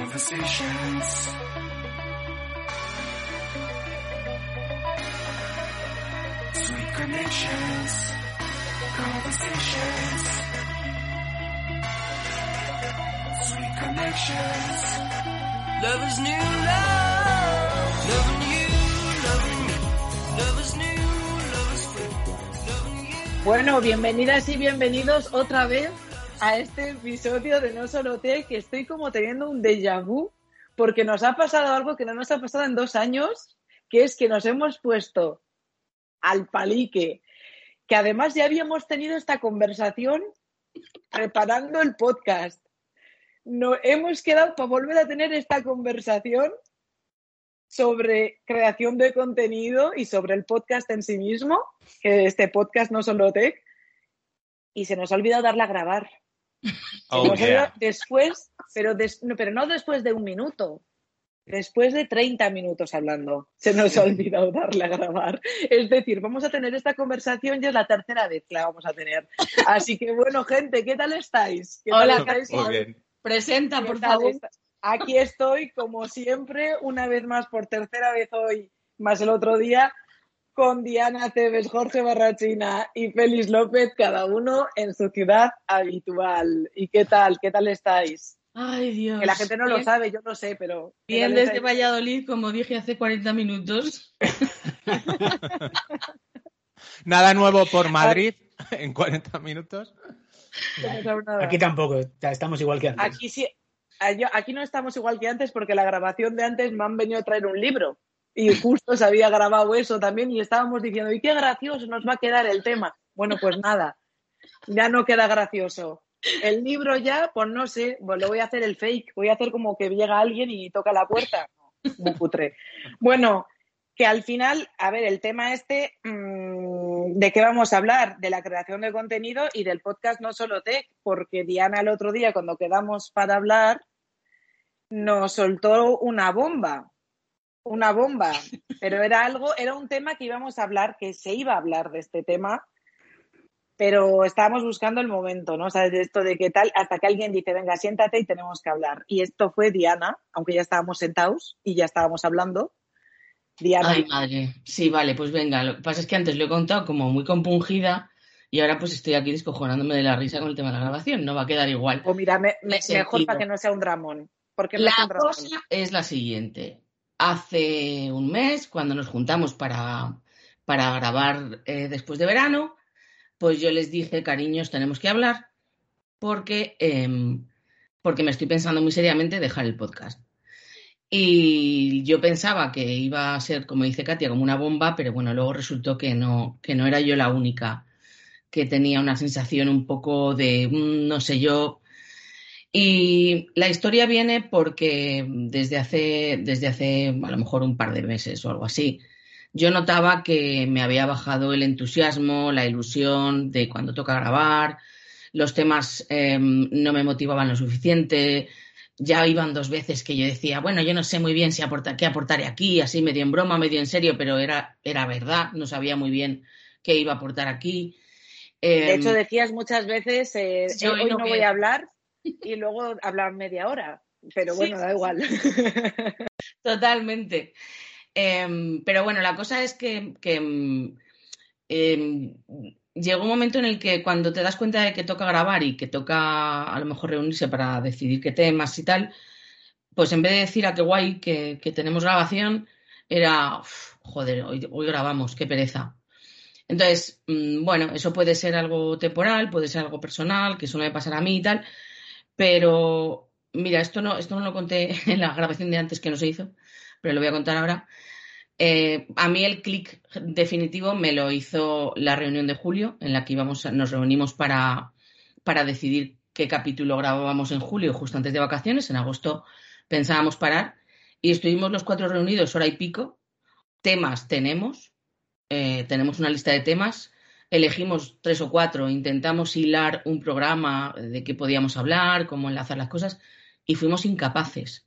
Conversations. Sweet connections. Conversations. Sweet connections. Love is new love. Love. Bueno, bienvenidas y bienvenidos otra vez a este episodio de No Solo Te, que estoy como teniendo un déjà vu, porque nos ha pasado algo que no nos ha pasado en dos años, que es que nos hemos puesto al palique, que además ya habíamos tenido esta conversación preparando el podcast. No, hemos quedado para volver a tener esta conversación sobre creación de contenido y sobre el podcast en sí mismo, que este podcast no solo tech, y se nos ha olvidado darle a grabar. Oh, yeah. después, pero, des- no, pero no después de un minuto, después de 30 minutos hablando, se nos ha olvidado darle a grabar. Es decir, vamos a tener esta conversación y es la tercera vez que la vamos a tener. Así que bueno, gente, ¿qué tal estáis? ¿Qué tal Hola, estáis? Muy bien. Presenta, ¿Qué por tal favor. Aquí estoy, como siempre, una vez más, por tercera vez hoy, más el otro día, con Diana Cebes, Jorge Barrachina y Félix López, cada uno en su ciudad habitual. ¿Y qué tal? ¿Qué tal estáis? Ay, Dios. Que la gente no lo sabe, yo lo sé, pero... ¿qué Bien desde estáis? Valladolid, como dije hace 40 minutos. Nada nuevo por Madrid en 40 minutos. No. Aquí tampoco, estamos igual que antes. Aquí sí, aquí no estamos igual que antes porque la grabación de antes me han venido a traer un libro y justo se había grabado eso también y estábamos diciendo, y qué gracioso nos va a quedar el tema. Bueno, pues nada, ya no queda gracioso. El libro ya, pues no sé, pues lo voy a hacer el fake, voy a hacer como que llega alguien y toca la puerta. Muy cutre. Bueno, que al final, a ver, el tema este, mm, ¿de qué vamos a hablar? De la creación de contenido y del podcast No Solo Tech, porque Diana el otro día, cuando quedamos para hablar, nos soltó una bomba, una bomba, pero era algo, era un tema que íbamos a hablar, que se iba a hablar de este tema, pero estábamos buscando el momento, ¿no? O sea, de esto de qué tal, hasta que alguien dice, venga, siéntate y tenemos que hablar. Y esto fue Diana, aunque ya estábamos sentados y ya estábamos hablando. Diana, Ay, madre. Sí, vale, pues venga. Lo que pasa es que antes lo he contado como muy compungida y ahora pues estoy aquí descojonándome de la risa con el tema de la grabación. No va a quedar igual. o mira, me- mejor para que no sea un dramón. Porque no La es un dramón. cosa es la siguiente. Hace un mes, cuando nos juntamos para, para grabar eh, después de verano, pues yo les dije, cariños, tenemos que hablar porque, em, porque me estoy pensando muy seriamente dejar el podcast. Y yo pensaba que iba a ser, como dice Katia, como una bomba, pero bueno, luego resultó que no, que no era yo la única que tenía una sensación un poco de, mm, no sé yo, y la historia viene porque desde hace, desde hace a lo mejor un par de meses o algo así, yo notaba que me había bajado el entusiasmo, la ilusión de cuando toca grabar, los temas eh, no me motivaban lo suficiente, ya iban dos veces que yo decía, bueno, yo no sé muy bien si aporta, qué aportaré aquí, así medio en broma, medio en serio, pero era, era verdad, no sabía muy bien qué iba a aportar aquí. De Em, hecho, decías muchas veces, eh, eh, hoy hoy no no voy a hablar y luego hablar media hora. Pero Sí, bueno, da igual. Totalmente. Em, pero bueno, la cosa es que, que, em, em, llegó un momento en el que cuando te das cuenta de que toca grabar y que toca a lo mejor reunirse para decidir qué temas y tal, pues en vez de decir a qué guay que, que tenemos grabación, era, "Uf, joder, hoy, hoy grabamos, qué pereza. Entonces, mm, bueno, eso puede ser algo temporal, puede ser algo personal, que suele pasar a mí y tal, pero mira, esto no, esto no lo conté en la grabación de antes que no se hizo, pero lo voy a contar ahora. Eh, a mí el clic definitivo me lo hizo la reunión de julio, en la que íbamos, nos reunimos para, para decidir qué capítulo grabábamos en julio, justo antes de vacaciones. En agosto pensábamos parar y estuvimos los cuatro reunidos hora y pico. Temas tenemos, eh, tenemos una lista de temas, elegimos tres o cuatro, intentamos hilar un programa de qué podíamos hablar, cómo enlazar las cosas y fuimos incapaces.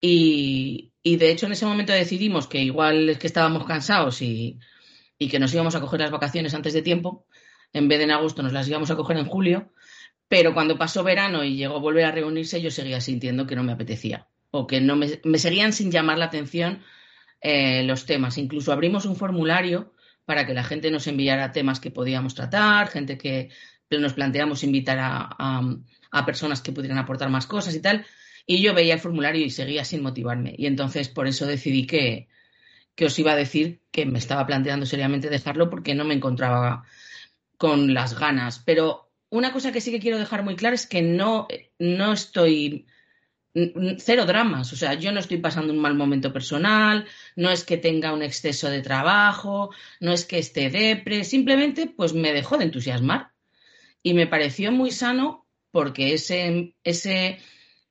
Y, y de hecho en ese momento decidimos que igual es que estábamos cansados y, y que nos íbamos a coger las vacaciones antes de tiempo, en vez de en agosto nos las íbamos a coger en julio, Pero cuando pasó verano y llegó a volver a reunirse, yo seguía sintiendo que no me apetecía o que no me, me seguían sin llamar la atención eh, los temas. Incluso abrimos un formulario para que la gente nos enviara temas que podíamos tratar, gente que nos planteamos invitar a, a, personas que pudieran aportar más cosas y tal. Y yo veía el formulario y seguía sin motivarme. Y entonces por eso decidí que, que os iba a decir que me estaba planteando seriamente dejarlo porque no me encontraba con las ganas. Pero una cosa que sí que quiero dejar muy clara es que no, no estoy cero dramas, o sea, yo no estoy pasando un mal momento personal, no es que tenga un exceso de trabajo, no es que esté depre, simplemente pues me dejó de entusiasmar y me pareció muy sano porque ese, ese,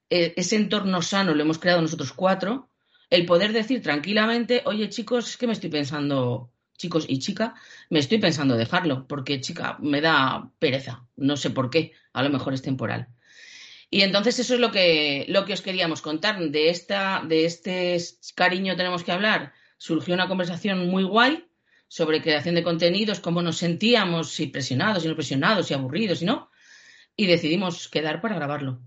e, ese entorno sano lo hemos creado nosotros cuatro, el poder decir tranquilamente, oye chicos, es que me estoy pensando, chicos y chica, me estoy pensando dejarlo, porque chica, me da pereza, no sé por qué, a lo mejor es temporal. Y entonces eso es lo que, lo que os queríamos contar. De, esta, de este cariño tenemos que hablar. Surgió una conversación muy guay sobre creación de contenidos, cómo nos sentíamos, si presionados, si no presionados, si aburridos, si no. Y decidimos quedar para grabarlo.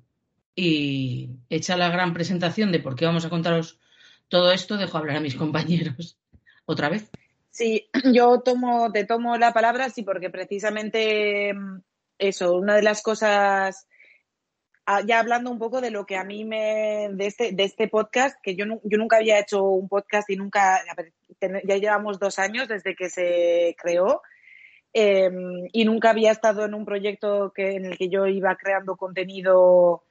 Y hecha la gran presentación de por qué vamos a contaros todo esto, dejo hablar a mis compañeros. ¿Otra vez? Sí, yo tomo, te tomo la palabra, sí, porque precisamente mm, eso, una de las cosas ya hablando un poco de lo que a mí me, de este, de este podcast, que yo, yo nunca había hecho un podcast y nunca, ya llevamos dos años desde que se creó eh, y nunca había estado en un proyecto que, en el que yo iba creando contenido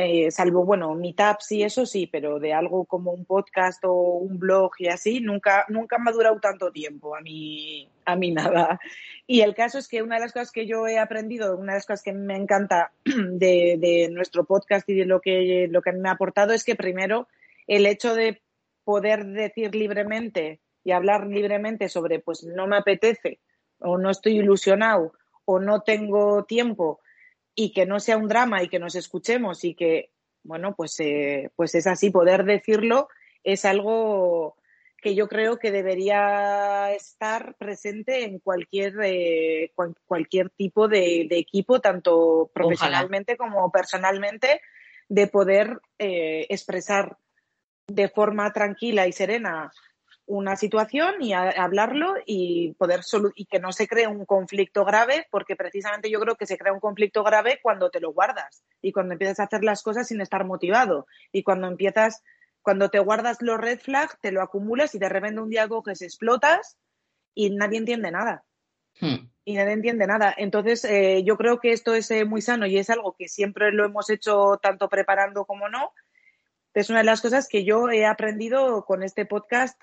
eh, salvo, bueno, meetups y eso sí, pero de algo como un podcast o un blog y así, nunca, nunca me ha durado tanto tiempo, a mí, a mí nada. Y el caso es que una de las cosas que yo he aprendido, una de las cosas que me encanta de, de nuestro podcast y de lo que, lo que me ha aportado es que primero el hecho de poder decir libremente y hablar libremente sobre, pues no me apetece o no estoy ilusionado o no tengo tiempo y que no sea un drama y que nos escuchemos y que, bueno, pues, eh, pues es así, poder decirlo es algo que yo creo que debería estar presente en cualquier, eh, cual, cualquier tipo de, de, equipo, tanto profesionalmente Ojalá. como personalmente, de poder eh, expresar de forma tranquila y serena una situación y a, hablarlo y poder y que no se cree un conflicto grave, porque precisamente yo creo que se crea un conflicto grave cuando te lo guardas y cuando empiezas a hacer las cosas sin estar motivado y cuando empiezas, cuando te guardas los red flags, te lo acumulas y de repente un día coges, explotas y nadie entiende nada. Hmm. Y nadie entiende nada. Entonces, eh, yo creo que esto es eh, muy sano y es algo que siempre lo hemos hecho tanto preparando como no. Es una de las cosas que yo he aprendido con este podcast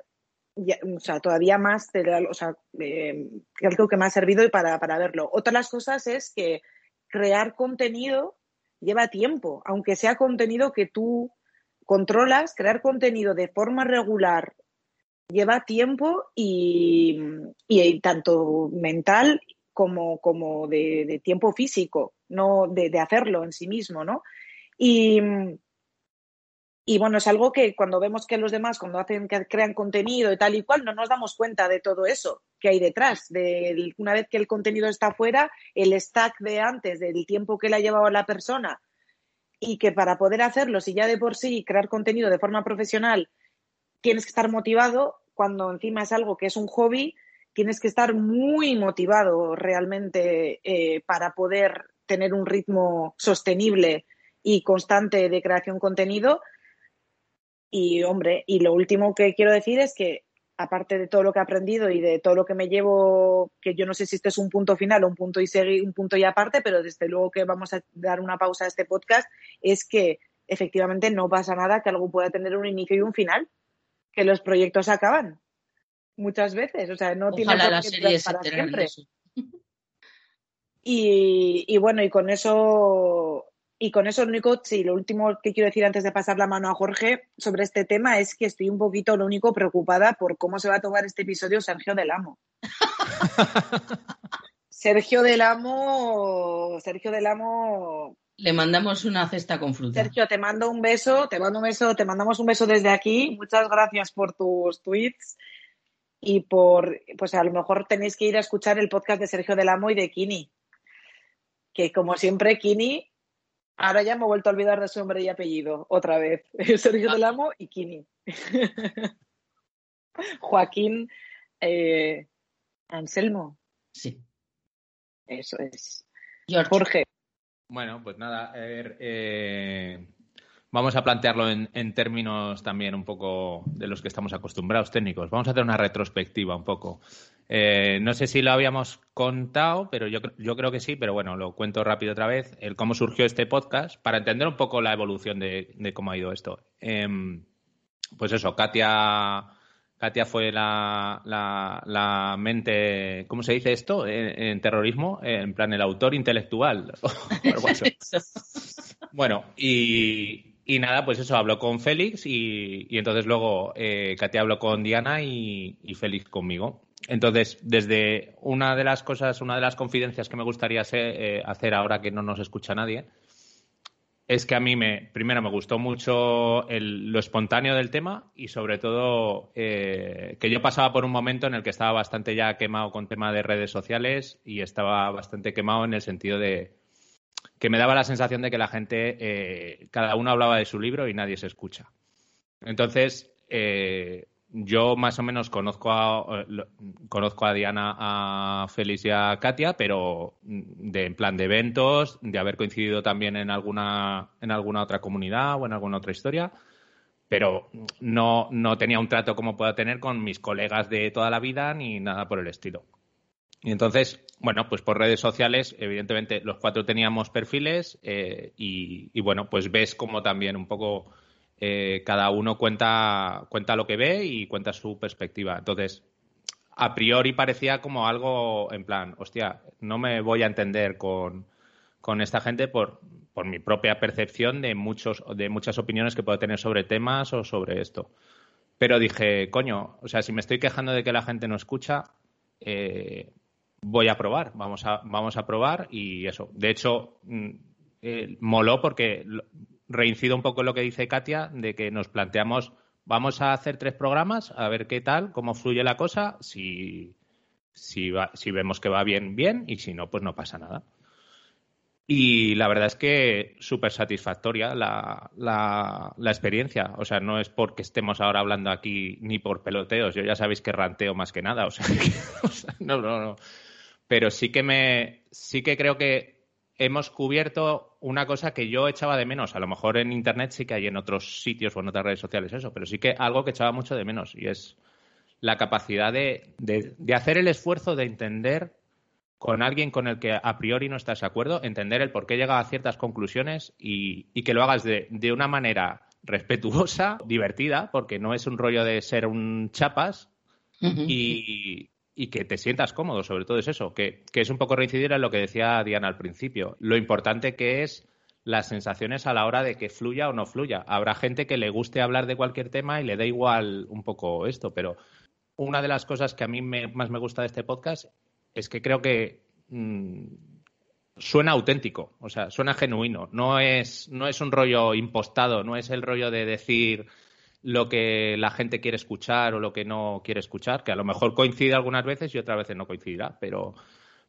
ya, o sea, todavía más, o sea, eh, algo que me ha servido para, para verlo. Otra de las cosas es que crear contenido lleva tiempo, aunque sea contenido que tú controlas, crear contenido de forma regular lleva tiempo y, y tanto mental como, como de, de, tiempo físico, no de, de, hacerlo en sí mismo, ¿no? Y, y bueno, es algo que cuando vemos que los demás, cuando hacen, que crean contenido y tal y cual, no nos damos cuenta de todo eso que hay detrás. De, una vez que el contenido está fuera, el stack de antes, del tiempo que le ha llevado a la persona, y que para poder hacerlo, si ya de por sí crear contenido de forma profesional, tienes que estar motivado, cuando encima es algo que es un hobby, tienes que estar muy motivado realmente eh, para poder tener un ritmo sostenible y constante de creación de contenido y hombre, y lo último que quiero decir es que aparte de todo lo que he aprendido y de todo lo que me llevo, que yo no sé si este es un punto final o un punto y seguir, un punto y aparte, pero desde luego que vamos a dar una pausa a este podcast, es que efectivamente no pasa nada que algo pueda tener un inicio y un final, que los proyectos acaban muchas veces, o sea, no tiene qué series para siempre. y bueno, y con eso y con eso, lo único, sí, lo último que quiero decir antes de pasar la mano a Jorge sobre este tema es que estoy un poquito, lo único, preocupada por cómo se va a tomar este episodio Sergio del Amo. Sergio del Amo, Sergio del Amo, Le mandamos una cesta con fruta. Sergio, te mando un beso, te mando un beso, te mandamos un beso desde aquí. Muchas gracias por tus tweets y por, pues a lo mejor tenéis que ir a escuchar el podcast de Sergio del Amo y de Kini. que como siempre, Kini, ahora ya me he vuelto a olvidar de su nombre y apellido, otra vez. Sergio del Amo y Kini. Joaquín eh, Anselmo, Sí. eso es. George. Jorge, Bueno, pues nada, a ver, eh, vamos a plantearlo en, en términos también un poco de los que estamos acostumbrados técnicos. Vamos a hacer una retrospectiva un poco. Eh, no sé si lo habíamos contado, pero yo, yo creo que sí, pero bueno, lo cuento rápido otra vez, el cómo surgió este podcast, para entender un poco la evolución de, de cómo ha ido esto. Em, pues eso, Katia, Katia fue la, la- la mente, ¿cómo se dice esto? En, en terrorismo, en plan el autor intelectual. Bueno, y, y nada, pues eso, habló con Félix y, y entonces luego eh, Katia habló con Diana y, y Félix conmigo. Entonces, desde una de las cosas, una de las confidencias que me gustaría eh, hacer ahora que no nos escucha nadie, es que a mí me, primero me gustó mucho el- lo espontáneo del tema y sobre todo eh, que yo pasaba por un momento en el que estaba bastante ya quemado con tema de redes sociales y estaba bastante quemado en el sentido de que me daba la sensación de que la gente, eh, cada uno hablaba de su libro y nadie se escucha. Entonces, eh, yo más o menos conozco a, conozco a Diana, a Félix y a Katia, pero mm, de, en plan de eventos, de haber coincidido también en alguna, en alguna otra comunidad o en alguna otra historia, pero no, no tenía un trato como puedo tener con mis colegas de toda la vida ni nada por el estilo. Y entonces, bueno, pues por redes sociales, evidentemente los cuatro teníamos perfiles eh, y, bueno, pues ves como también un poco eh, cada uno cuenta, cuenta lo que ve y cuenta su perspectiva. Entonces, a priori parecía como algo en plan, hostia, no me voy a entender con, con esta gente por, por mi propia percepción de, muchos, de muchas opiniones que puedo tener sobre temas o sobre esto. Pero dije, coño, o sea, si me estoy quejando de que la gente no escucha, eh, voy a probar, vamos a, vamos a probar y eso. De hecho, mm, eh, moló porque reincido un poco en lo que dice Katia, de que nos planteamos, vamos a hacer tres programas, a ver qué tal, cómo fluye la cosa, si, si, va- si vemos que va bien, bien, y si no, pues no pasa nada. Y la verdad es que súper satisfactoria la, la, la experiencia. O sea, no es porque estemos ahora hablando aquí ni por peloteos. Yo ya sabéis que ranteo más que nada. O sea, o sea, no, no, no. Pero sí que me, sí que creo que hemos cubierto una cosa que yo echaba de menos. A lo mejor en internet sí que hay en otros sitios o en otras redes sociales eso, pero sí que algo que echaba mucho de menos y es la capacidad de, de, de hacer el esfuerzo de entender con alguien con el que a priori no estás de acuerdo, entender el por qué llega a ciertas conclusiones y, y que lo hagas de, de una manera respetuosa, divertida, porque no es un rollo de ser un chapas, y, y que te sientas cómodo, sobre todo es eso, que, que es un poco reincidir en lo que decía Diana al principio, lo importante que es las sensaciones a la hora de que fluya o no fluya. Habrá gente que le guste hablar de cualquier tema y le da igual un poco esto, pero una de las cosas que a mí me- más me gusta de este podcast es que creo que mm, suena auténtico, o sea, suena genuino. No es, no es un rollo impostado, no es el rollo de decir lo que la gente quiere escuchar o lo que no quiere escuchar, que a lo mejor coincide algunas veces y otras veces no coincidirá, pero,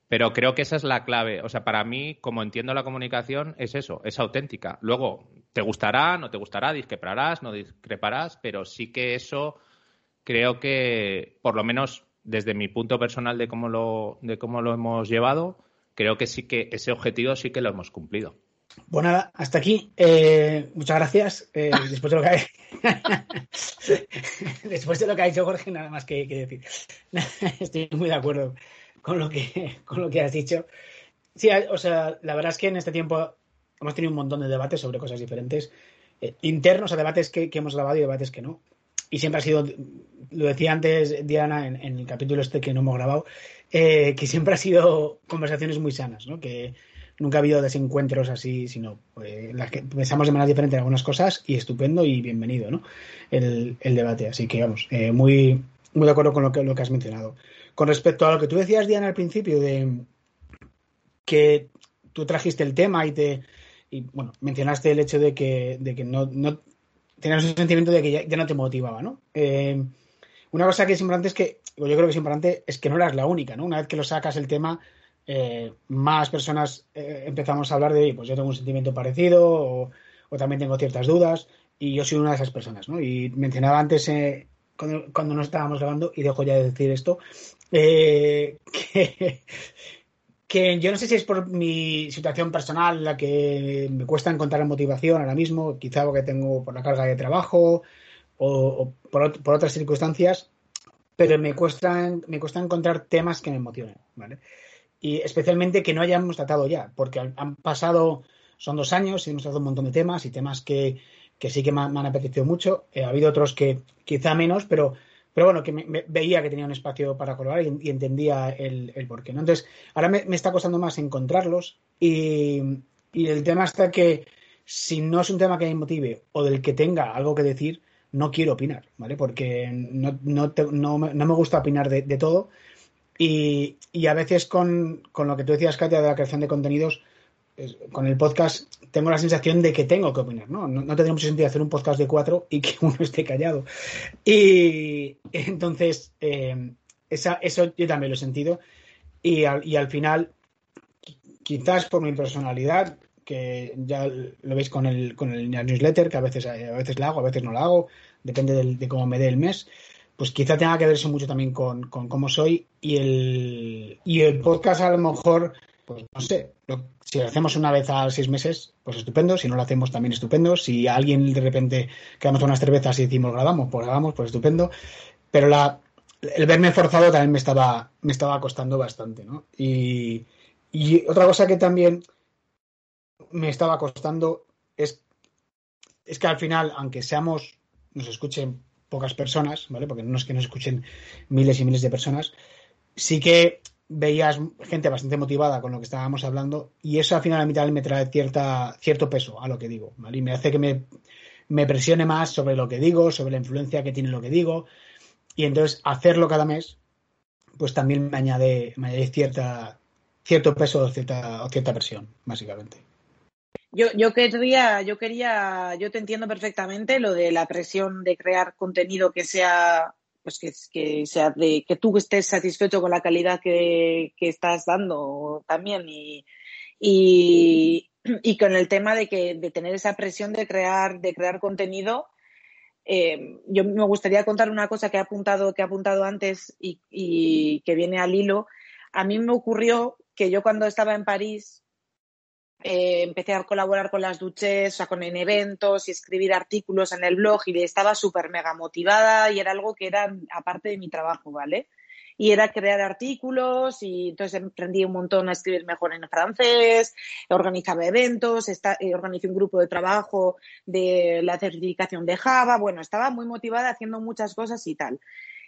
pero creo que esa es la clave. O sea, para mí, como entiendo la comunicación, es eso, es auténtica. Luego, te gustará, no te gustará, discreparás, no discreparás, pero sí que eso creo que, por lo menos desde mi punto personal de cómo lo, de cómo lo hemos llevado, creo que sí que ese objetivo sí que lo hemos cumplido. Pues nada, hasta aquí. Eh, muchas gracias. Eh, después de lo que ha... después de lo que ha dicho Jorge, nada más que, que decir. Estoy muy de acuerdo con lo que, con lo que has dicho. Sí, o sea, la verdad es que en este tiempo hemos tenido un montón de debates sobre cosas diferentes, eh, internos a debates que, que hemos grabado y debates que no. Y siempre ha sido, lo decía antes Diana en, en el capítulo este que no hemos grabado, eh, que siempre ha sido conversaciones muy sanas, ¿no? Que nunca ha habido desencuentros así, sino eh, las que pensamos de manera diferente en algunas cosas y estupendo y bienvenido, ¿no? El, el debate. Así que vamos, eh, muy, muy de acuerdo con lo que, lo que has mencionado. Con respecto a lo que tú decías, Diana, al principio, de que tú trajiste el tema y te y bueno, mencionaste el hecho de que, de que no, no tenías un sentimiento de que ya, ya no te motivaba, ¿no? Eh, una cosa que es importante es que, yo creo que es importante, es que no eras la única, ¿no? Una vez que lo sacas el tema, eh, más personas eh, empezamos a hablar de, pues yo tengo un sentimiento parecido o, o, también tengo ciertas dudas y yo soy una de esas personas, ¿no? Y mencionaba antes, eh, cuando, cuando no estábamos grabando, y dejo ya de decir esto, que, que yo no sé si es por mi situación personal la que me cuesta encontrar motivación ahora mismo, quizá porque tengo por la carga de trabajo o, o por, por, otras circunstancias, pero me cuesta, me cuesta encontrar temas que me emocionen, ¿vale? Y especialmente que no hayamos tratado ya, porque han pasado, son dos años y hemos tratado un montón de temas y temas que, que sí que me, han apetecido mucho. Eh, ha habido otros que quizá menos, pero pero bueno, que me, me, veía que tenía un espacio para colaborar y, y entendía el, el porqué. ¿no? Entonces, ahora me, me, está costando más encontrarlos y, y, el tema está que si no es un tema que me motive o del que tenga algo que decir, no quiero opinar, ¿vale? Porque no, no, te, no, no me gusta opinar de, de todo y, y, a veces con, con, lo que tú decías, Katia, de la creación de contenidos, con el podcast tengo la sensación de que tengo que opinar, ¿no? No, no tendría mucho sentido hacer un podcast de cuatro y que uno esté callado. Y entonces, eh, esa, eso yo también lo he sentido. Y al, y al, final, quizás por mi personalidad, que ya lo veis con el, con el newsletter, que a veces, a veces la hago, a veces no la hago, depende del, de cómo me dé el mes, pues quizá tenga que ver eso mucho también con, con cómo soy. Y el, y el podcast a lo mejor pues no sé, si lo hacemos una vez a seis meses, pues estupendo, si no lo hacemos también estupendo, si alguien de repente quedamos unas cervezas y decimos grabamos, pues grabamos, pues estupendo, pero la, el verme forzado también me estaba, me estaba costando bastante, ¿no? Y, y otra cosa que también me estaba costando es, es que al final, aunque seamos, nos escuchen pocas personas, ¿vale? Porque no es que nos escuchen miles y miles de personas, sí que veías gente bastante motivada con lo que estábamos hablando y eso al final a mitad me trae cierta, cierto peso a lo que digo, ¿vale? Y me hace que me, me presione más sobre lo que digo, sobre la influencia que tiene lo que digo y entonces hacerlo cada mes pues también me añade, me añade cierta, cierto peso o cierta, o cierta presión, básicamente. Yo, yo quería, yo quería, yo te entiendo perfectamente lo de la presión de crear contenido que sea pues que, que, sea de que tú estés satisfecho con la calidad que, que estás dando también y, y, y, con el tema de que de tener esa presión de crear de crear contenido eh, yo me gustaría contar una cosa que he apuntado que he apuntado antes y, y que viene al hilo. A mí me ocurrió que yo cuando estaba en París eh, empecé a colaborar con las duches, o sea, con en eventos y escribir artículos en el blog y estaba súper mega motivada y era algo que era aparte de mi trabajo, ¿vale? Y era crear artículos y entonces aprendí un montón a escribir mejor en francés, organizaba eventos, está, eh, organizé un grupo de trabajo de la certificación de Java, bueno, estaba muy motivada haciendo muchas cosas y tal.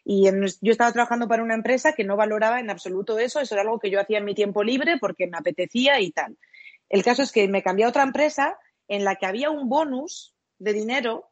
Y yo estaba trabajando para una empresa que no valoraba en absoluto eso, eso era algo que yo hacía en mi tiempo libre porque me apetecía y tal. El caso es que me cambié a otra empresa en la que había un bonus de dinero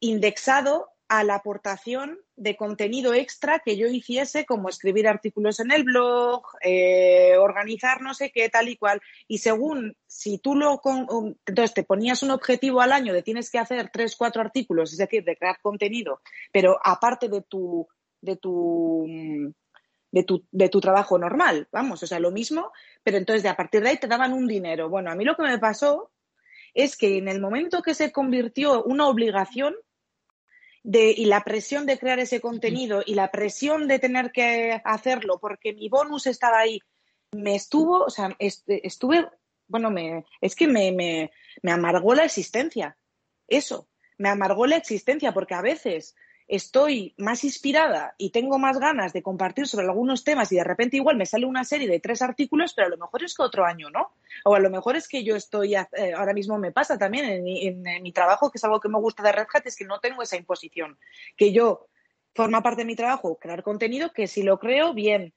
indexado a la aportación de contenido extra que yo hiciese, como escribir artículos en el blog, eh, organizar no sé qué, tal y cual. Y según si tú lo. Con, entonces te ponías un objetivo al año de tienes que hacer tres, cuatro artículos, es decir, de crear contenido, pero aparte de tu. de tu de tu, de tu trabajo normal, vamos, o sea, lo mismo, pero entonces de a partir de ahí te daban un dinero. Bueno, a mí lo que me pasó es que en el momento que se convirtió una obligación de, y la presión de crear ese contenido y la presión de tener que hacerlo porque mi bonus estaba ahí, me estuvo, o sea, estuve, bueno, me, es que me, me, me amargó la existencia. Eso, me amargó la existencia porque a veces estoy más inspirada y tengo más ganas de compartir sobre algunos temas y de repente igual me sale una serie de tres artículos, pero a lo mejor es que otro año, ¿no? O a lo mejor es que yo estoy, eh, ahora mismo me pasa también en mi, en, en mi, trabajo, que es algo que me gusta de Red Hat, es que no tengo esa imposición, que yo forma parte de mi trabajo crear contenido, que si lo creo, bien,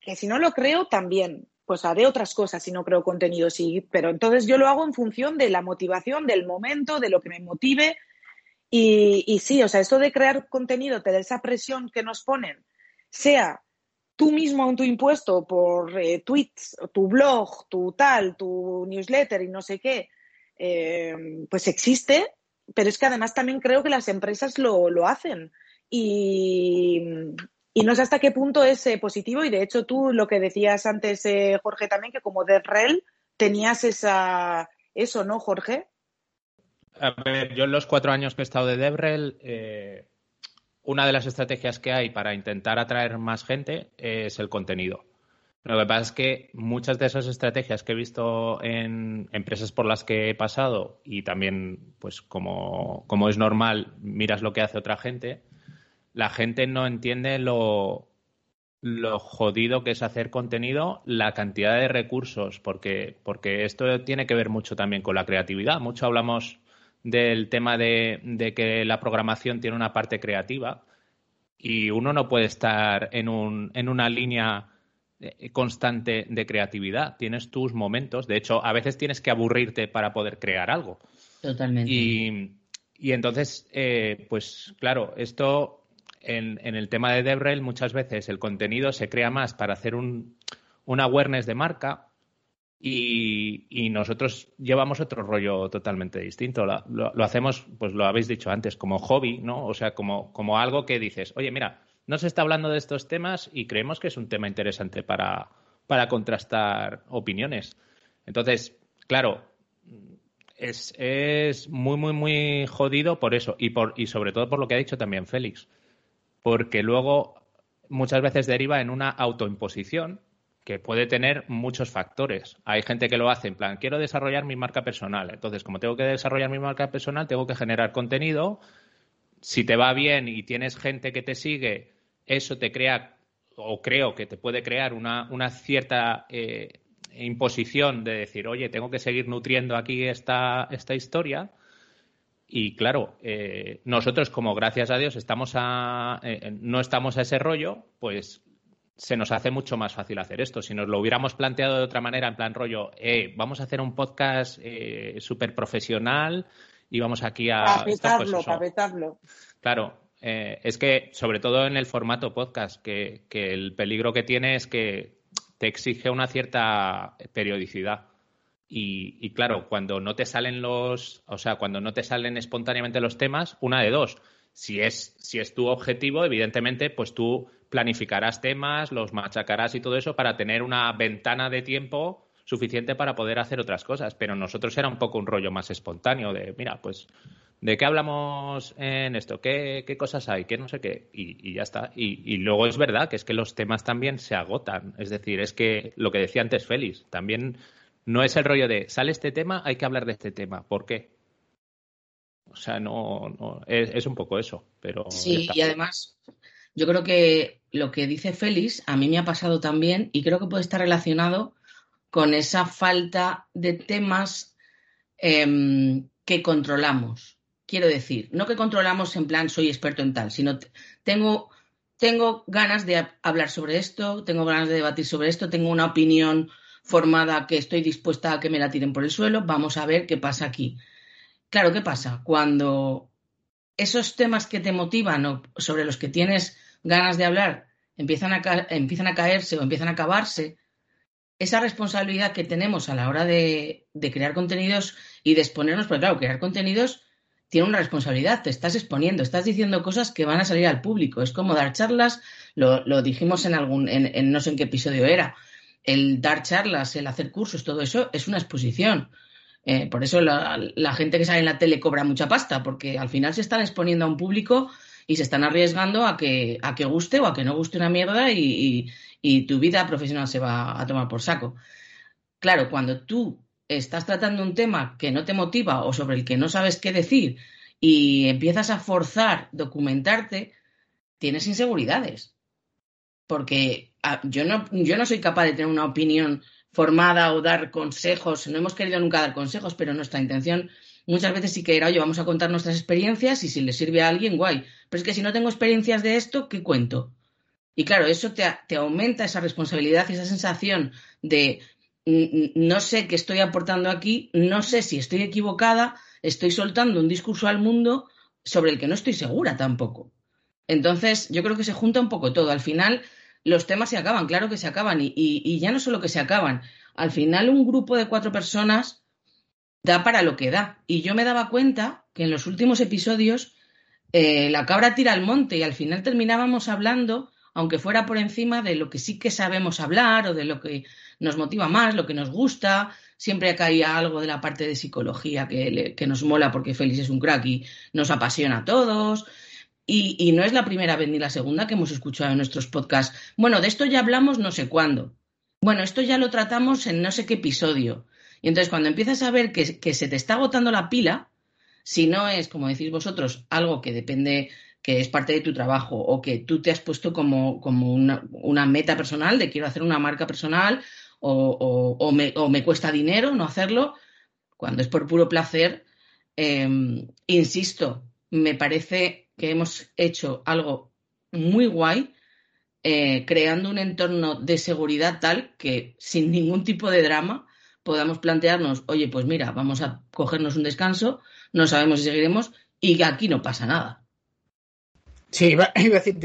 que si no lo creo, también. Pues haré otras cosas si no creo contenido, sí, pero entonces yo lo hago en función de la motivación, del momento, de lo que me motive, y, sí, o sea, esto de crear contenido, te esa presión que nos ponen, sea tú mismo en tu impuesto por eh, tweets, tu blog, tu tal, tu newsletter y no sé qué, eh, pues existe, pero es que además también creo que las empresas lo, lo hacen. Y, no sé hasta qué punto es eh, positivo y de hecho tú lo que decías antes, Jorge, también, que como DevRel tenías esa, eso, ¿no, Jorge? A ver, yo en los cuatro años que he estado de DevRel, eh, una de las estrategias que hay para intentar atraer más gente es el contenido. Lo que pasa es que muchas de esas estrategias que he visto en empresas por las que he pasado y también, pues como, como es normal, miras lo que hace otra gente, la gente no entiende lo, lo jodido que es hacer contenido, la cantidad de recursos, porque, porque esto tiene que ver mucho también con la creatividad. Mucho hablamos del tema de, de que la programación tiene una parte creativa y uno no puede estar en, un, en una línea eh, constante de creatividad. Tienes tus momentos. De hecho, a veces tienes que aburrirte para poder crear algo. Totalmente. Y, y entonces, eh, pues claro, esto en, en, el tema de DevRel muchas veces el contenido se crea más para hacer un, un awareness de marca y, nosotros llevamos otro rollo totalmente distinto. Lo, lo, hacemos, pues lo habéis dicho antes, como hobby, ¿no? O sea, como, como algo que dices, oye, mira, no se está hablando de estos temas y creemos que es un tema interesante para, para contrastar opiniones. Entonces, claro, es, es, muy, muy, muy jodido por eso y, por, y sobre todo por lo que ha dicho también Félix, porque luego muchas veces deriva en una autoimposición que puede tener muchos factores. Hay gente que lo hace en plan, quiero desarrollar mi marca personal. Entonces, como tengo que desarrollar mi marca personal, tengo que generar contenido. Si te va bien y tienes gente que te sigue eso te crea, o creo que te puede crear una, cierta eh, imposición de decir, oye, tengo que seguir nutriendo aquí esta, esta historia. Y claro, eh, nosotros como gracias a Dios estamos a, eh, no estamos a ese rollo, pues se nos hace mucho más fácil hacer esto. Si nos lo hubiéramos planteado de otra manera, en plan rollo, eh, vamos a hacer un podcast eh, súper profesional y vamos aquí a... Para petarlo, pues para petarlo. Claro, eh, es que, sobre todo en el formato podcast, que, que, el peligro que tiene es que te exige una cierta periodicidad. Y, y, claro, cuando no te salen los, o sea, cuando no te salen espontáneamente los temas, una de dos. Si es, si es tu objetivo, evidentemente, pues tú planificarás temas, los machacarás y todo eso para tener una ventana de tiempo suficiente para poder hacer otras cosas. Pero nosotros era un poco un rollo más espontáneo de, mira, pues ¿De qué hablamos en esto? ¿Qué, qué cosas hay? ¿Qué no sé qué? Y, ya está. Y, luego es verdad que es que los temas también se agotan. Es decir, es que lo que decía antes Félix, también no es el rollo de, sale este tema, hay que hablar de este tema. ¿Por qué? O sea, no, no es, es un poco eso. Pero sí, y además, yo creo que lo que dice Félix a mí me ha pasado también y creo que puede estar relacionado con esa falta de temas eh, que controlamos. Quiero decir, no que controlamos en plan soy experto en tal, sino tengo, tengo ganas de hablar sobre esto, tengo ganas de debatir sobre esto, tengo una opinión formada que estoy dispuesta a que me la tiren por el suelo, vamos a ver qué pasa aquí. Claro, ¿qué pasa? Cuando esos temas que te motivan o sobre los que tienes ganas de hablar empiezan a, empiezan a caerse o empiezan a acabarse, esa responsabilidad que tenemos a la hora de, crear contenidos y de exponernos, porque claro, crear contenidos tiene una responsabilidad, te estás exponiendo, estás diciendo cosas que van a salir al público. Es como dar charlas, lo, lo dijimos en algún, en, en, no sé en qué episodio era. El dar charlas, el hacer cursos, todo eso es una exposición. Eh, por eso la, gente que sale en la tele cobra mucha pasta, porque al final se están exponiendo a un público y se están arriesgando a que, a que guste o a que no guste una mierda y, y, y tu vida profesional se va a tomar por saco. Claro, cuando tú estás tratando un tema que no te motiva o sobre el que no sabes qué decir y empiezas a forzar documentarte, tienes inseguridades. Porque yo no, yo no soy capaz de tener una opinión formada o dar consejos. No hemos querido nunca dar consejos, pero nuestra intención muchas veces sí que era, oye, vamos a contar nuestras experiencias y si le sirve a alguien, guay. Pero es que si no tengo experiencias de esto, ¿qué cuento? Y claro, eso te, te aumenta esa responsabilidad y esa sensación de no sé qué estoy aportando aquí, no sé si estoy equivocada, estoy soltando un discurso al mundo sobre el que no estoy segura tampoco. Entonces, yo creo que se junta un poco todo. Al final, los temas se acaban, claro que se acaban, y, y, y ya no solo que se acaban, al final un grupo de cuatro personas da para lo que da. Y yo me daba cuenta que en los últimos episodios eh, la cabra tira al monte y al final terminábamos hablando aunque fuera por encima de lo que sí que sabemos hablar o de lo que nos motiva más, lo que nos gusta. Siempre caía algo de la parte de psicología que, que nos mola porque Félix es un crack y nos apasiona a todos. Y, no es la primera vez ni la segunda que hemos escuchado en nuestros podcasts. Bueno, de esto ya hablamos no sé cuándo. Bueno, esto ya lo tratamos en no sé qué episodio. Y entonces cuando empiezas a ver que, se te está agotando la pila, si no es, como decís vosotros, algo que depende, que es parte de tu trabajo o que tú te has puesto como, como una, una meta personal de quiero hacer una marca personal o, o- o me, o me cuesta dinero no hacerlo, cuando es por puro placer, eh, insisto, me parece que hemos hecho algo muy guay, eh, creando un entorno de seguridad tal que sin ningún tipo de drama podamos plantearnos, oye, pues mira, vamos a cogernos un descanso, no sabemos si seguiremos y aquí no pasa nada. Sí, iba, a decir,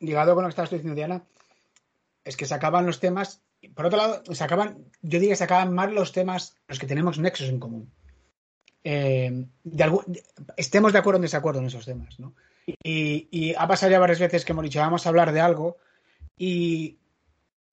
ligado con lo que estabas diciendo, Diana, es que se acaban los temas. Por otro lado, se acaban, yo diría que se acaban más los temas los que tenemos nexos en común. Eh, de estemos de acuerdo o en desacuerdo en esos temas, ¿no? Y, ha pasado ya varias veces que hemos dicho, vamos a hablar de algo y,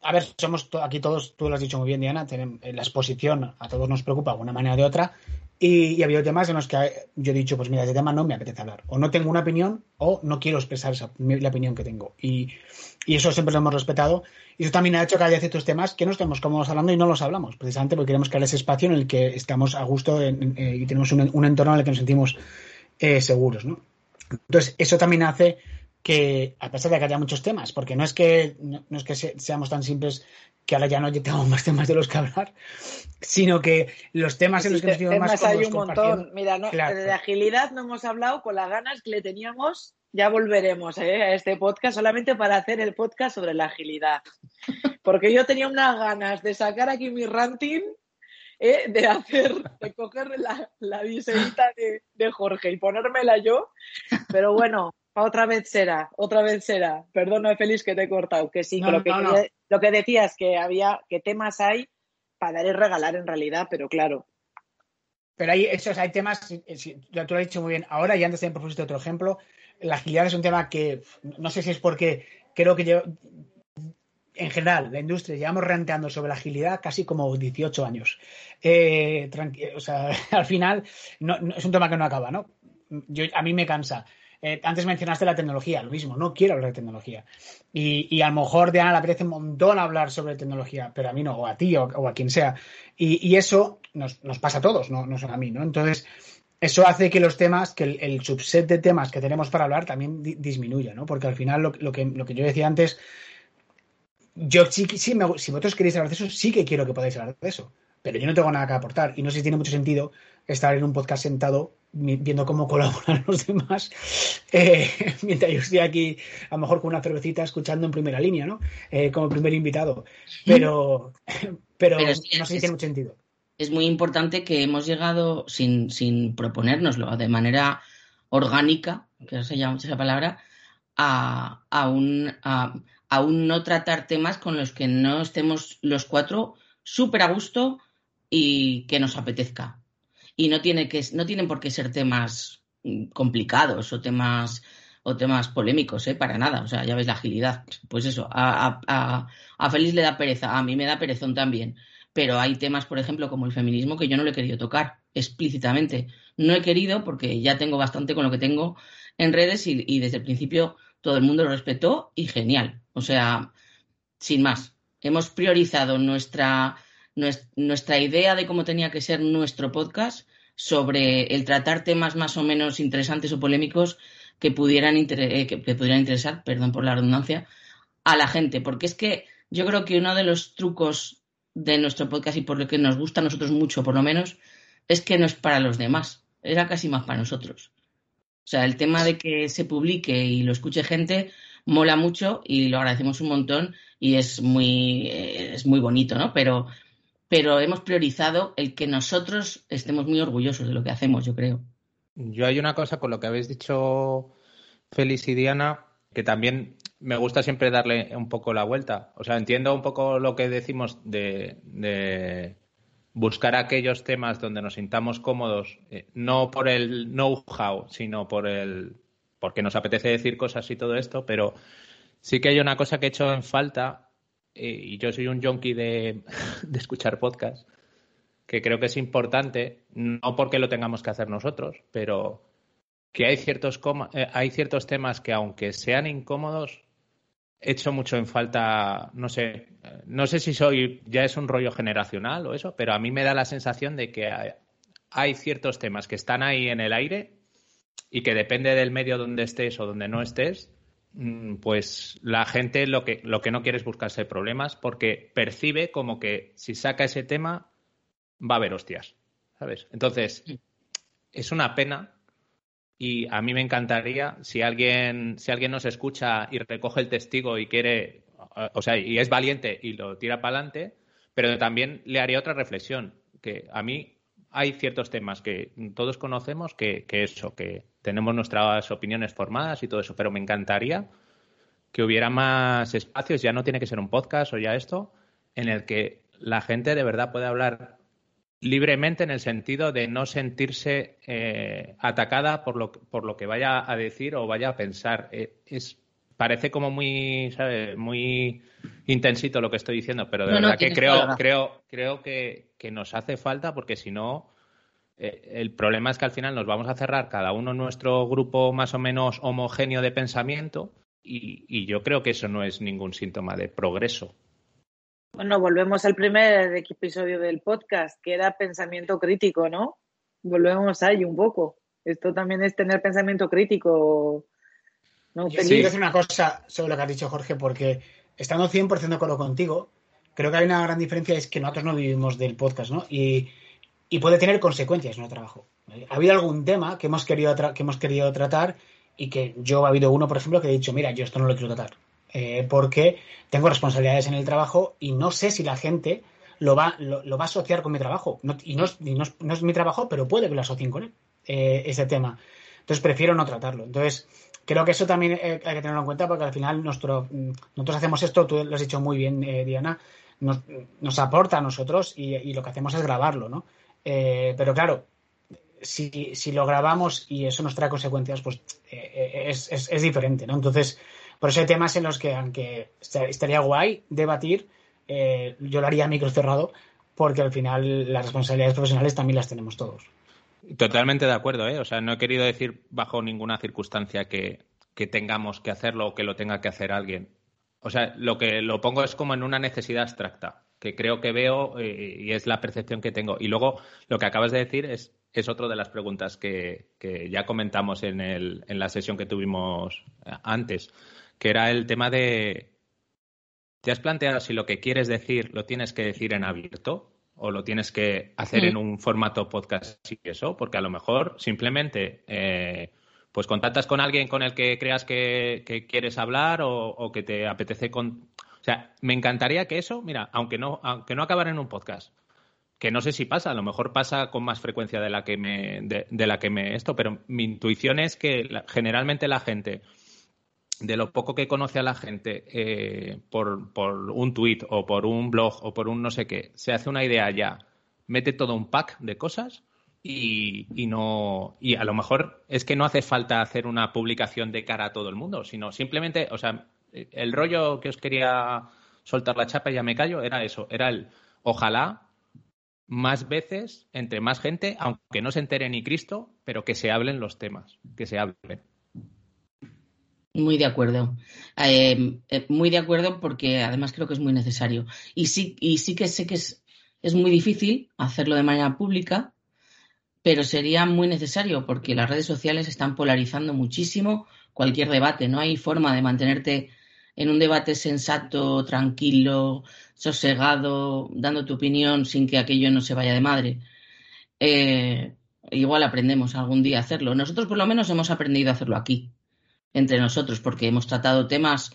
a ver, somos aquí todos, tú lo has dicho muy bien, Diana, la exposición a todos nos preocupa de una manera o de otra y, y ha habido temas en los que yo he dicho, pues mira, ese tema no me apetece hablar. O no tengo una opinión o no quiero expresar esa, la opinión que tengo. Y, y eso siempre lo hemos respetado. Y eso también ha hecho que haya ciertos temas que no estemos cómodos hablando y no los hablamos, precisamente porque queremos crear ese espacio en el que estamos a gusto en- en- eh, y tenemos un, un entorno en el que nos sentimos eh, seguros, ¿no? Entonces, eso también hace que, a pesar de que haya muchos temas, porque no es que, no, no es que se- seamos tan simples que ahora ya no tengamos más temas de los que hablar, sino que los temas en los que nos Sí, sentimos más hay un montón. Mira, no, Claro. de agilidad no hemos hablado con las ganas que le teníamos. Ya volveremos ¿eh? a este podcast solamente para hacer el podcast sobre la agilidad. Porque yo tenía unas ganas de sacar aquí mi ranting, ¿eh? de hacer, de coger la, la diseñita de, de Jorge y ponérmela yo. Pero bueno, otra vez será, otra vez será. Perdona, Félix, que te he cortado. Que sí, No, que lo, que no, no. quería- lo que decías, que había, que temas hay para dar y regalar en realidad, pero claro. Pero hay, esos, hay temas, tú lo has dicho muy bien ahora y antes también propusiste otro ejemplo. La agilidad es un tema que no sé si es porque creo que yo, en general, la industria, llevamos renteando sobre la agilidad casi como 18 años. Eh, o sea, al final no- no- es un tema que no acaba, ¿no? Yo, a mí me cansa. Eh, antes mencionaste la tecnología, lo mismo, no quiero hablar de tecnología. Y, y a lo mejor Diana le apetece un montón hablar sobre tecnología, pero a mí no, o a ti, o, o a quien sea. Y, y eso nos, nos pasa a todos, no, no solo a mí, ¿no? Entonces, eso hace que los temas, que el, subset de temas que tenemos para hablar también di- disminuya, ¿no? Porque al final lo, lo que, lo que yo decía antes, yo sí, sí me- si vosotros queréis hablar de eso, sí que quiero que podáis hablar de eso. Pero yo no tengo nada que aportar y no sé si tiene mucho sentido estar en un podcast sentado viendo cómo colaboran los demás eh, mientras yo estoy aquí a lo mejor con una cervecita escuchando en primera línea, ¿no? Eh, como primer invitado. Pero, pero, no sé si tiene mucho sentido. es muy importante que hemos llegado sin, sin proponérnoslo, de manera orgánica, que se llama esa palabra, a, a un, a, a un no tratar temas con los que no estemos los cuatro súper a gusto y que nos apetezca. Y no, tiene que, no tienen por qué ser temas mm, complicados o temas o temas polémicos, ¿eh? para nada. O sea, ya ves la agilidad. Pues eso, a, a, a, Félix le da pereza, a mí me da perezón también pero hay temas, por ejemplo, como el feminismo, que yo no lo he querido tocar explícitamente. No he querido porque ya tengo bastante con lo que tengo en redes y, desde el principio todo el mundo lo respetó y genial. O sea, sin más, hemos priorizado nuestra, nues- nuestra idea de cómo tenía que ser nuestro podcast sobre el tratar temas más o menos interesantes o polémicos que pudieran, eh, que, que pudieran interesar, perdón por la redundancia, a la gente. Porque es que yo creo que uno de los trucos de nuestro podcast y por lo que nos gusta a nosotros mucho, por lo menos, es que no es para los demás, era casi más para nosotros. O sea, el tema de que se publique y lo escuche gente mola mucho y lo agradecemos un montón y es muy, eh, es muy bonito, ¿no? Pero, pero hemos priorizado el que nosotros estemos muy orgullosos de lo que hacemos, yo creo. Yo hay una cosa con lo que habéis dicho Félix y Diana, que también me gusta siempre darle un poco la vuelta. O sea, entiendo un poco lo que decimos de, de buscar aquellos temas donde nos sintamos cómodos, eh, no por el know-how, sino por el porque nos apetece decir cosas y todo esto, pero sí que hay una cosa que he hecho en falta, y yo soy un junkie de, escuchar podcast, que creo que es importante, no porque lo tengamos que hacer nosotros, pero que hay ciertos, coma- eh, hay ciertos temas que aunque sean incómodos, he hecho mucho en falta, no sé, eh, no sé si soy, ya es un rollo generacional o eso, pero a mí me da la sensación de que hay, ciertos temas que están ahí en el aire y que depende del medio donde estés o donde no estés, pues la gente lo que, lo que no quiere es buscarse problemas porque percibe como que si saca ese tema va a haber hostias, ¿sabes? Entonces, es una pena y a mí me encantaría si alguien, si alguien nos escucha y recoge el testigo y quiere, o sea, y es valiente y lo tira para adelante, pero también le haría otra reflexión, que a mí hay ciertos temas que todos conocemos que, que eso, que tenemos nuestras opiniones formadas y todo eso, pero me encantaría que hubiera más espacios, ya no tiene que ser un podcast o ya esto, en el que la gente de verdad pueda hablar libremente en el sentido de no sentirse eh, atacada por lo, por lo que vaya a decir o vaya a pensar. Eh, es, parece como muy, ¿sabes? muy intensito lo que estoy diciendo, pero de No, no, verdad que creo, creo, creo que, que nos hace falta porque si no, eh, el problema es que al final nos vamos a cerrar cada uno en nuestro grupo más o menos homogéneo de pensamiento y, y yo creo que eso no es ningún síntoma de progreso. Bueno, volvemos al primer episodio del podcast, que era pensamiento crítico, ¿no? Volvemos ahí un poco. Esto también es tener pensamiento crítico. ¿No? Feliz. quiero decir una cosa sobre lo que has dicho, Jorge, porque estando 100% de acuerdo contigo, creo que hay una gran diferencia, es que nosotros no vivimos del podcast, ¿no? Y, y puede tener consecuencias en el trabajo. Ha habido algún tema que hemos, querido que hemos querido tratar y que yo ha habido uno, por ejemplo, que he dicho, mira, yo esto no lo quiero tratar, eh, porque tengo responsabilidades en el trabajo y no sé si la gente lo va, lo, lo va a asociar con mi trabajo. No- y no es, y no es- no es mi trabajo, pero puede que lo asocien con él, eh, ese tema. Entonces prefiero no tratarlo. Entonces, creo que eso también eh, hay que tenerlo en cuenta porque al final nuestro, mm, nosotros hacemos esto, tú lo has dicho muy bien, eh, Diana, nos, nos aporta a nosotros y, y lo que hacemos es grabarlo, ¿no? Eh, pero claro, si, si lo grabamos y eso nos trae consecuencias, pues es, es- diferente, ¿no? Entonces, por eso hay temas en los que, aunque est- estaría guay debatir, yo lo haría a micro cerrado, porque al final las responsabilidades profesionales también las tenemos todos. Totalmente de acuerdo, ¿eh? O sea, no he querido decir bajo ninguna circunstancia que, que tengamos que hacerlo o que lo tenga que hacer alguien. O sea, lo que lo pongo es como en una necesidad abstracta, que creo que veo eh, y es la percepción que tengo. Y luego, lo que acabas de decir es, es otra de las preguntas que, que ya comentamos en, el, en la sesión que tuvimos eh, antes, que era el tema de, ¿te has planteado si lo que quieres decir lo tienes que decir en abierto? O lo tienes que hacer Mm. en un formato podcast y eso, porque a lo mejor simplemente eh, pues contactas con alguien con el que creas que, que quieres hablar o, o que te apetece con... O sea, me encantaría que eso, mira, aunque no, aunque no acabara en un podcast, que no sé si pasa, a lo mejor pasa con más frecuencia de la que me, de, de la que me esto, pero mi intuición es que la- generalmente la gente de lo poco que conoce a la gente eh, por, por un tuit o por un blog o por un no sé qué, se hace una idea ya, mete todo un pack de cosas y, y no y a lo mejor es que no hace falta hacer una publicación de cara a todo el mundo, sino simplemente, o sea, el rollo que os quería soltar la chapa y ya me callo era eso, era el ojalá más veces entre más gente, aunque no se entere ni Cristo, pero que se hablen los temas, que se hablen. Muy de acuerdo. Eh, eh, muy de acuerdo porque además creo que es muy necesario. Y sí, y sí que sé que es, es muy difícil hacerlo de manera pública, pero sería muy necesario porque las redes sociales están polarizando muchísimo cualquier debate. No hay forma de mantenerte en un debate sensato, tranquilo, sosegado, dando tu opinión sin que aquello no se vaya de madre. Eh, igual aprendemos algún día a hacerlo. Nosotros por lo menos hemos aprendido a hacerlo aquí entre nosotros, porque hemos tratado temas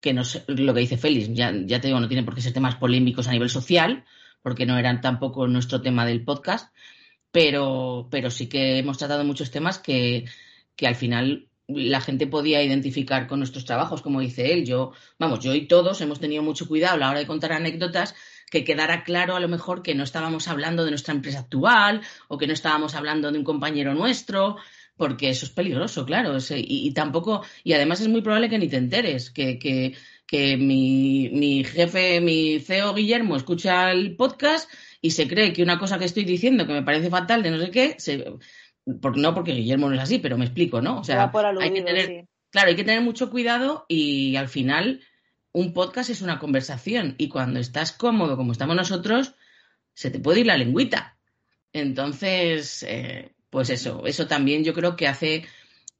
que no lo que dice Félix, ya, ya te digo, no tienen por qué ser temas polémicos a nivel social, porque no eran tampoco nuestro tema del podcast, pero, pero sí que hemos tratado muchos temas que, que al final la gente podía identificar con nuestros trabajos, como dice él. Yo, vamos, yo y todos hemos tenido mucho cuidado a la hora de contar anécdotas que quedara claro a lo mejor que no estábamos hablando de nuestra empresa actual o que no estábamos hablando de un compañero nuestro, porque eso es peligroso, claro. y, y tampoco, y además es muy probable que ni te enteres, que, que, que mi, mi jefe, mi CEO Guillermo, escucha el podcast y se cree que una cosa que estoy diciendo que me parece fatal de no sé qué, se, por- no porque Guillermo no es así, pero me explico, ¿no? O sea, por hay que aludido, tener, sí. Claro, hay que tener mucho cuidado y al final un podcast es una conversación y cuando estás cómodo como estamos nosotros, se te puede ir la lengüita. Entonces, eh, pues eso, eso también yo creo que hace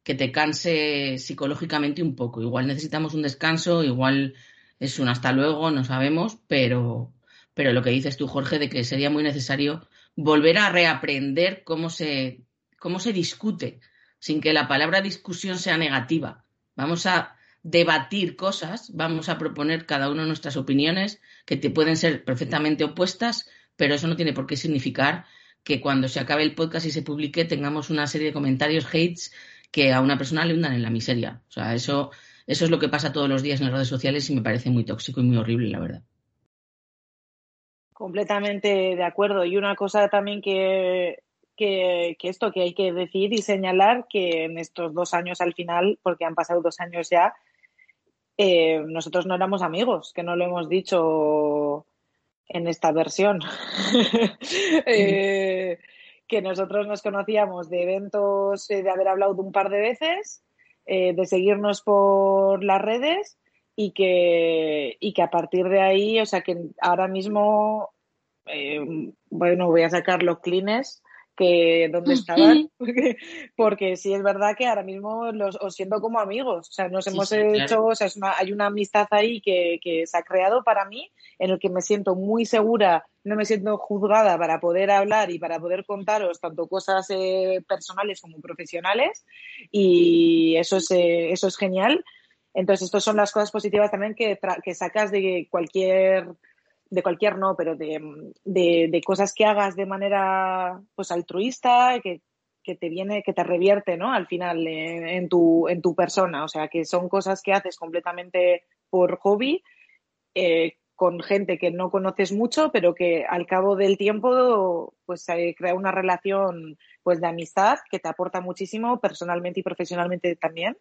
que te canse psicológicamente un poco. Igual necesitamos un descanso, igual es un hasta luego, no sabemos, pero, pero lo que dices tú, Jorge, de que sería muy necesario volver a reaprender cómo se, cómo se discute sin que la palabra discusión sea negativa. Vamos a debatir cosas, vamos a proponer cada uno nuestras opiniones que te pueden ser perfectamente opuestas, pero eso no tiene por qué significar que cuando se acabe el podcast y se publique tengamos una serie de comentarios, hates, que a una persona le hundan en la miseria. O sea, eso, eso es lo que pasa todos los días en las redes sociales y me parece muy tóxico y muy horrible, la verdad. Completamente de acuerdo. Y una cosa también que, que, esto que hay que decir y señalar que en estos dos años al final, porque han pasado dos años ya, eh, nosotros no éramos amigos, que no lo hemos dicho en esta versión. Eh, que nosotros nos conocíamos de eventos, eh, de haber hablado de un par de veces, eh, de seguirnos por las redes y que, y que a partir de ahí, o sea, que ahora mismo, bueno, voy a sacar los clines que donde estaban, porque, porque sí es verdad que ahora mismo los, os siento como amigos, o sea, nos Sí, hemos sí, hecho, claro. o sea, es una- hay una amistad ahí que, que se ha creado para mí, en el que me siento muy segura, no me siento juzgada para poder hablar y para poder contaros tanto cosas eh, personales como profesionales, y eso es, eh, eso es genial. Entonces, estas son las cosas positivas también que, tra- que sacas de cualquier, de cualquier no, pero de, de, de cosas que hagas de manera pues altruista, que, que te viene, que te revierte, ¿no? Al final en, tu, en tu persona. O sea, que son cosas que haces completamente por hobby, eh, con gente que no conoces mucho, pero que al cabo del tiempo pues se crea una relación pues de amistad que te aporta muchísimo personalmente y profesionalmente también.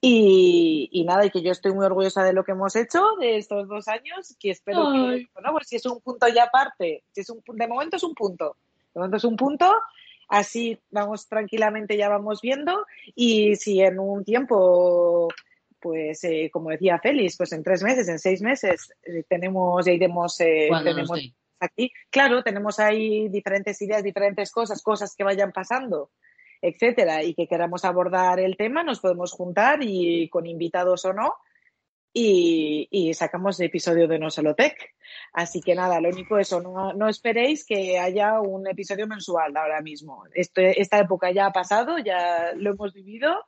Y, y nada, y que yo estoy muy orgullosa de lo que hemos hecho de estos dos años, que espero Ay. que, bueno, pues si es un punto ya aparte, si es un, de momento es un punto, de momento es un punto, así vamos tranquilamente, ya vamos viendo, y si en un tiempo, pues eh, como decía Félix, pues en tres meses, en seis meses, eh, tenemos, ya iremos, eh, tenemos aquí. Claro, tenemos ahí diferentes ideas, diferentes cosas, cosas que vayan pasando, etcétera, y que queramos abordar el tema, nos podemos juntar y con invitados o no, y, sacamos el episodio de No Solo Tech. Así que nada, lo único eso, no, esperéis que haya un episodio mensual ahora mismo. Este- esta época ya ha pasado, ya lo hemos vivido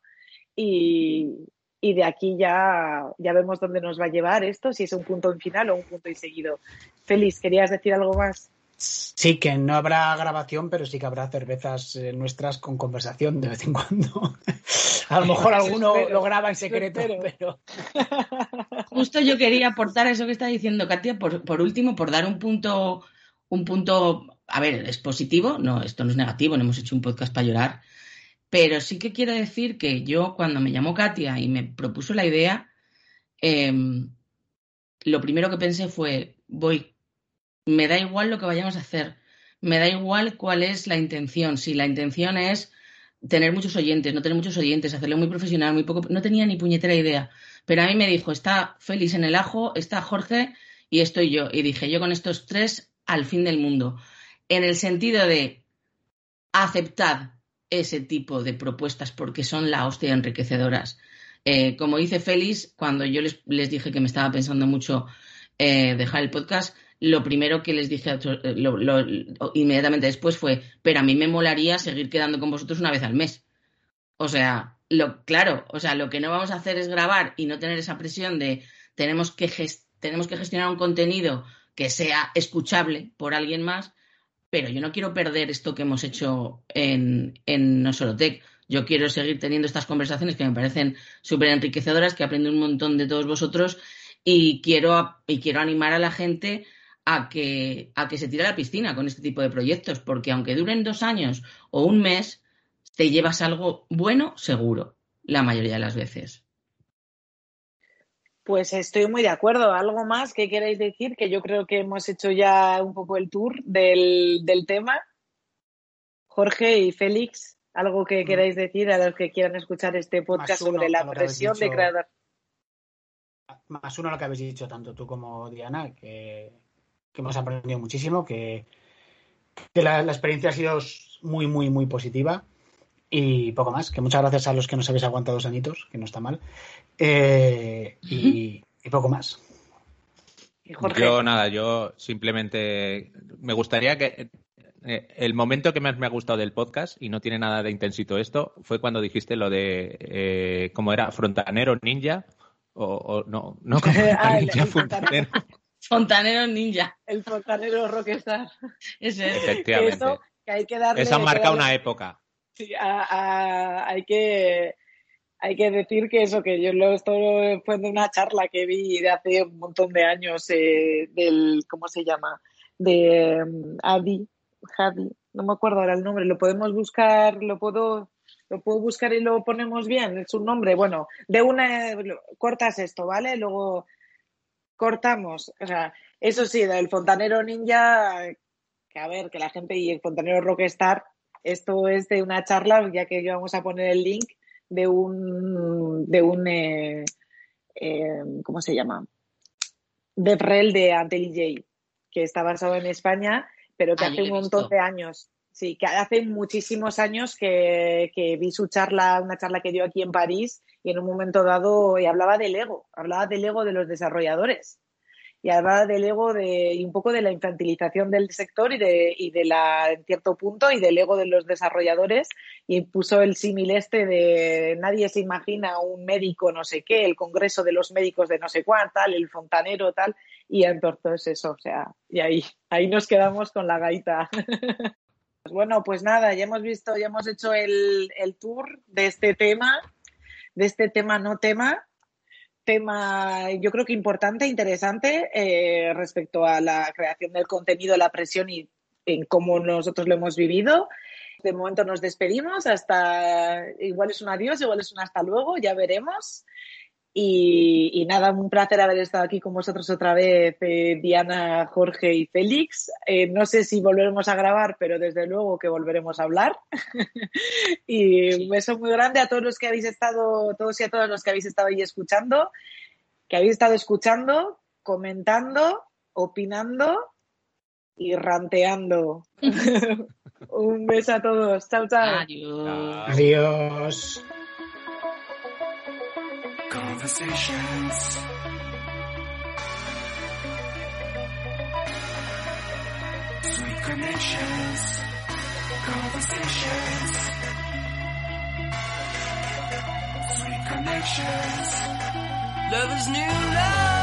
y, de aquí ya, ya vemos dónde nos va a llevar esto, si es un punto en final o un punto y seguido. Félix, ¿querías decir algo más? Sí, que no habrá grabación, pero sí que habrá cervezas eh, nuestras con conversación de vez en cuando. A lo mejor alguno espero, lo graba en secreto, pero Justo yo quería aportar eso que está diciendo Katia, por, por último, por dar un punto, un punto, a ver, es positivo, no, esto no es negativo, no hemos hecho un podcast para llorar, pero sí que quiero decir que yo cuando me llamó Katia y me propuso la idea, em, lo primero que pensé fue, voy, me da igual lo que vayamos a hacer, me da igual cuál es la intención, si la intención es tener muchos oyentes, no tener muchos oyentes, hacerlo muy profesional, muy poco, no tenía ni puñetera idea. Pero a mí me dijo, está Félix en el ajo, está Jorge y estoy yo. Y dije, yo con estos tres al fin del mundo. En el sentido de aceptad ese tipo de propuestas porque son la hostia enriquecedoras. Eh, como dice Félix, cuando yo les, dije que me estaba pensando mucho eh, dejar el podcast, lo primero que les dije eh, lo- inmediatamente después fue, pero a mí me molaría seguir quedando con vosotros una vez al mes. O sea, lo claro, o sea, lo que no vamos a hacer es grabar y no tener esa presión de tenemos que, tenemos que gestionar un contenido que sea escuchable por alguien más, pero yo no quiero perder esto que hemos hecho en, en No Solo Tech. Yo quiero seguir teniendo estas conversaciones que me parecen súper enriquecedoras, que aprendo un montón de todos vosotros y quiero, y quiero animar a la gente a que, a que se tire a la piscina con este tipo de proyectos, porque aunque duren dos años o un mes, te llevas algo bueno seguro, la mayoría de las veces. Pues estoy muy de acuerdo. ¿Algo más que queráis decir? Que yo creo que hemos hecho ya un poco el tour del, del tema. Jorge y Félix, ¿algo que Mm. queráis decir a los que quieran escuchar este podcast uno sobre la presión de creador? Más uno a lo que habéis dicho tanto tú como Diana, que, que hemos aprendido muchísimo, que, que la, la experiencia ha sido muy, muy, muy positiva. Y poco más, que muchas gracias a los que nos habéis aguantado dos añitos, que no está mal. Eh, y, y poco más. Y Jorge, Yo nada, yo simplemente me gustaría que eh, el momento que más me ha gustado del podcast y no tiene nada de intensito esto fue cuando dijiste lo de eh, cómo era frontanero ninja o, o no no como Ah, ninja fontanero Fontanero ninja. el fontanero rockstar. Ese es. Efectivamente eso, que hay que darle... eso hay que marca darle- una época Sí, a- a- hay que hay que decir que eso, que yo lo estoy fue de una charla que vi de hace un montón de años eh, del, ¿cómo se llama? De um, Adi, Hadi, no me acuerdo ahora el nombre, lo podemos buscar, lo puedo, lo puedo buscar y lo ponemos bien, es un nombre, bueno, de una, cortas esto, ¿vale? Luego cortamos, o sea, eso sí, del fontanero ninja, que a ver, que la gente y el fontanero rockstar esto es de una charla, ya que yo vamos a poner el link de un, de un eh, eh, ¿cómo se llama? DevRel de Antelij, que está basado en España, pero que Ah, hace un montón de años. Sí, que hace muchísimos años que, que vi su charla, una charla que dio aquí en París, y en un momento dado y hablaba del ego, hablaba del ego de los desarrolladores y hablaba del ego de, y un poco de la infantilización del sector y de, y de la, en cierto punto, y del ego de los desarrolladores, y puso el símil este de nadie se imagina un médico no sé qué, el congreso de los médicos de no sé cuál, tal, el fontanero, tal, y entonces eso, o sea, y ahí, ahí nos quedamos con la gaita. Bueno, pues nada, ya hemos visto, ya hemos hecho el, el tour de este tema, de este tema no tema, tema yo creo que importante, interesante eh, respecto a la creación del contenido, la presión y en cómo nosotros lo hemos vivido. De momento nos despedimos, hasta igual es un adiós, igual es un hasta luego, ya veremos. Y, y nada, un placer haber estado aquí con vosotros otra vez, eh, Diana, Jorge y Félix. Eh, no sé si volveremos a grabar, pero desde luego que volveremos a hablar. y Sí. un beso muy grande a todos los que habéis estado, todos y a todos los que habéis estado ahí escuchando, que habéis estado escuchando, comentando, opinando y ranteando. un beso a todos. Chao, chao. Adiós. Adiós. Conversations. Sweet connections. Conversations. Sweet connections. Love is new love.